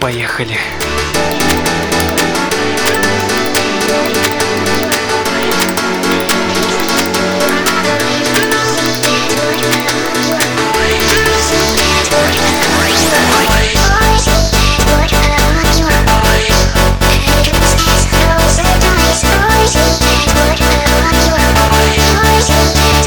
Поехали. Thank you.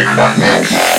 Big Mac.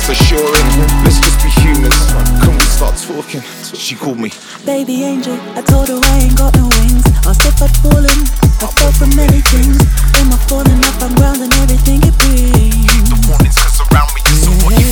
that's assuring. Let's just be humans. Can we start talking. She called me. Baby angel, I told her I ain't got no wings. Asked if I'd fallen, I fell from many things. Am I falling off I'm grounding everything it brings. The warnings, cause around me, so what you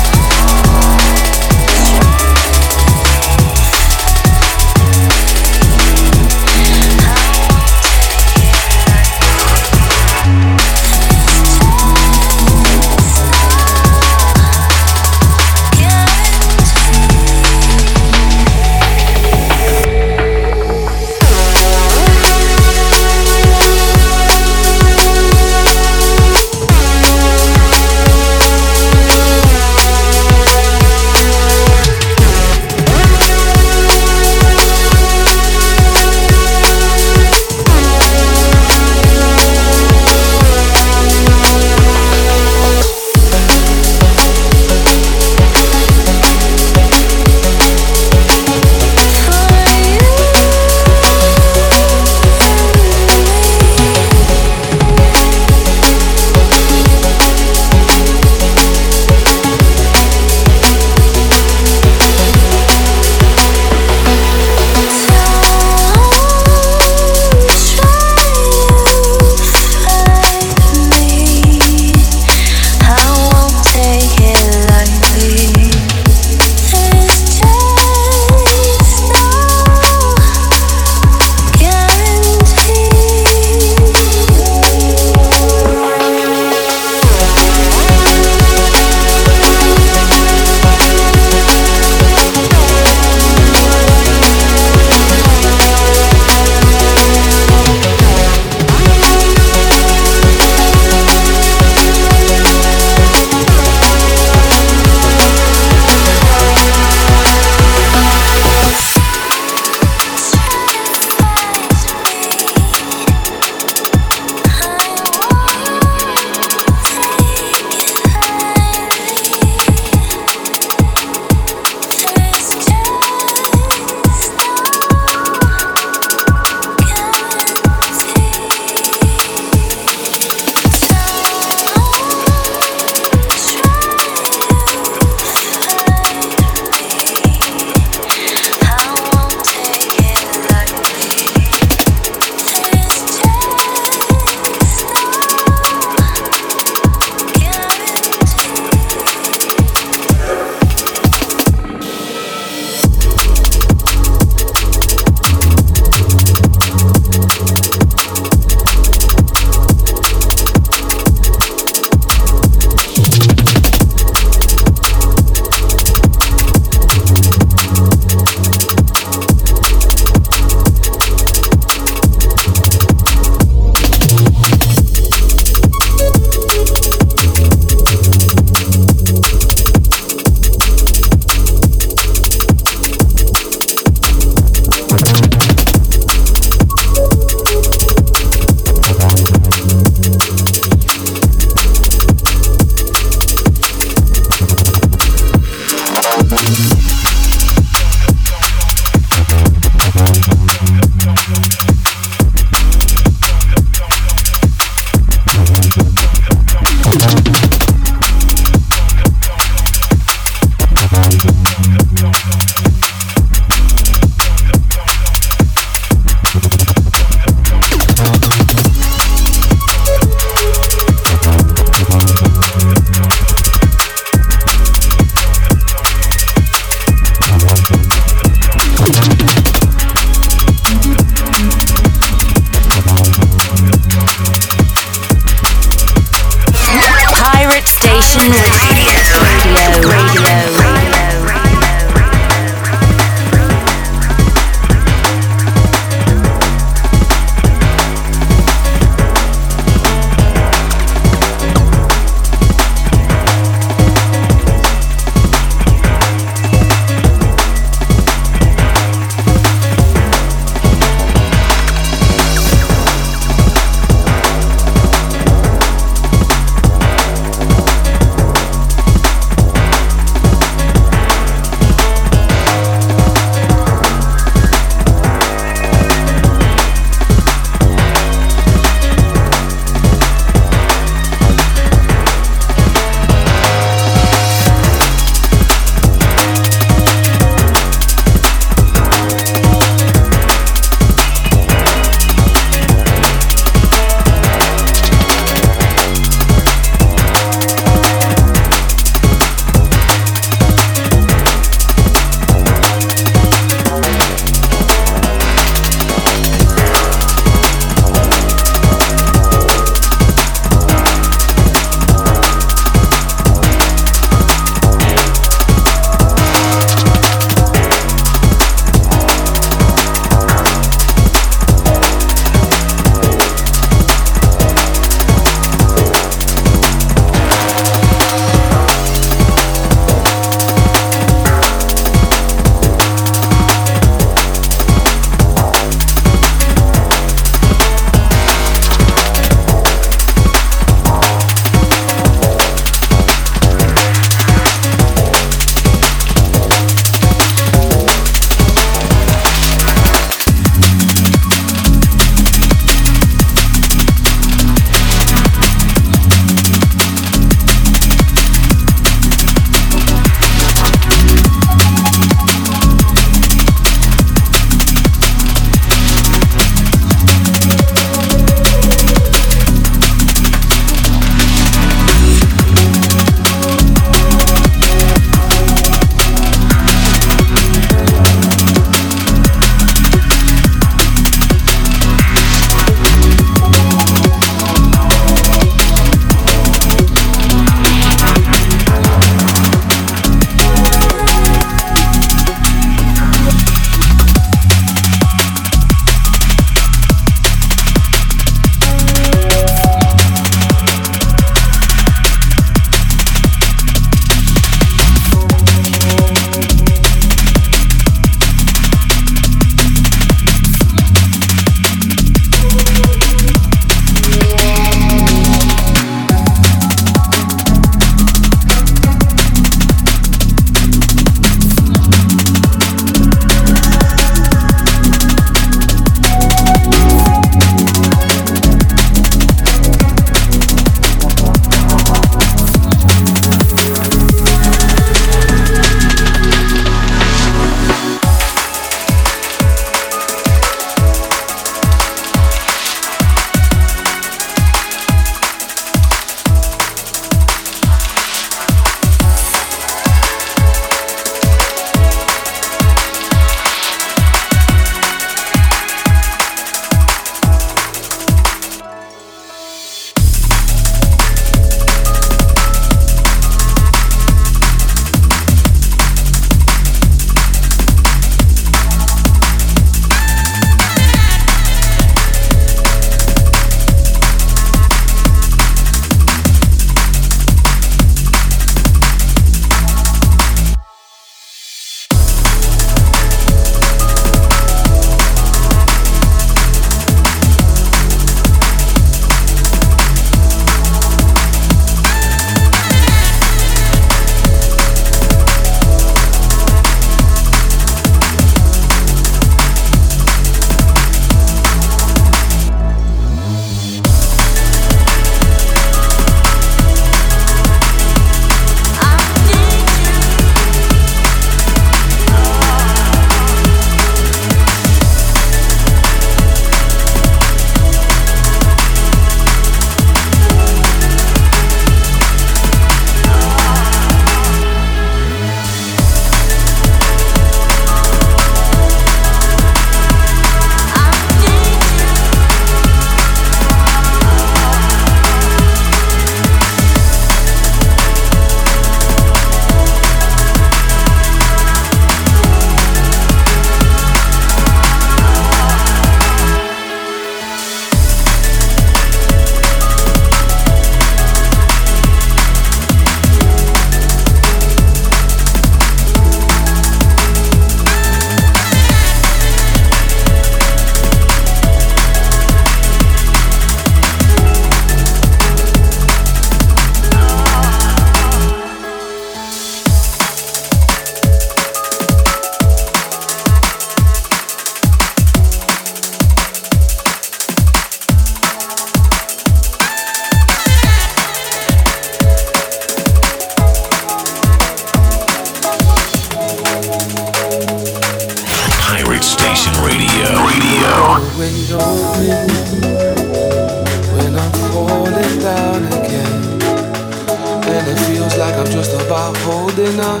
I'm just about holding on.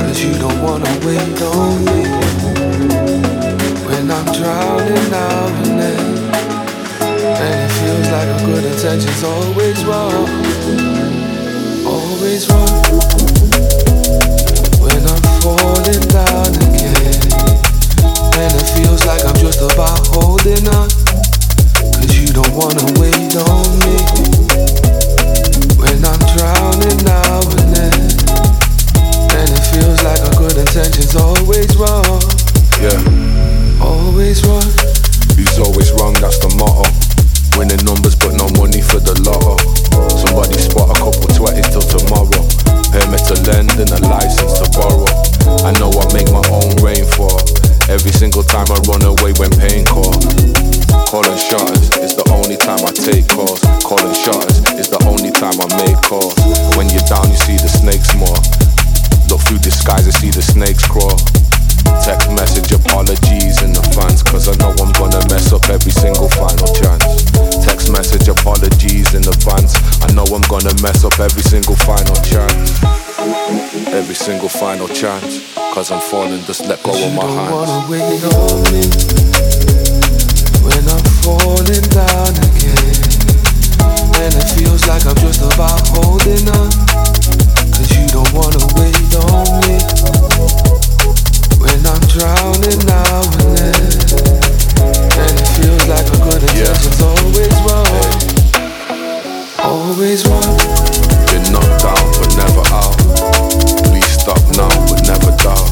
Cause you don't wanna wait on me when I'm drowning now and then. And it feels like a good intention's always wrong. Always wrong when I'm falling down again. And it feels like I'm just about holding on. Cause you don't wanna wait on me. I know I make my own rainfall. Every single time I run away when pain calls. Calling shots is the only time I take calls. Calling shots is the only time I make calls. When you're down, you see the snakes more. Look through disguise and see the snakes crawl. Text message apologies in advance, cause I know I'm gonna mess up every single final chance. Text message apologies in advance, I know I'm gonna mess up every single final chance. Every single final chance, cause I'm falling, just let go of my don't hands. wanna wait on me when I'm falling down again. And it feels like I'm just about holding on. Cause you don't wanna wait on me when I'm drowning now and then. And it feels like a good Yeah. intention's always wrong. Always wrong. Been knocked down but never out. Please stop now never doubt.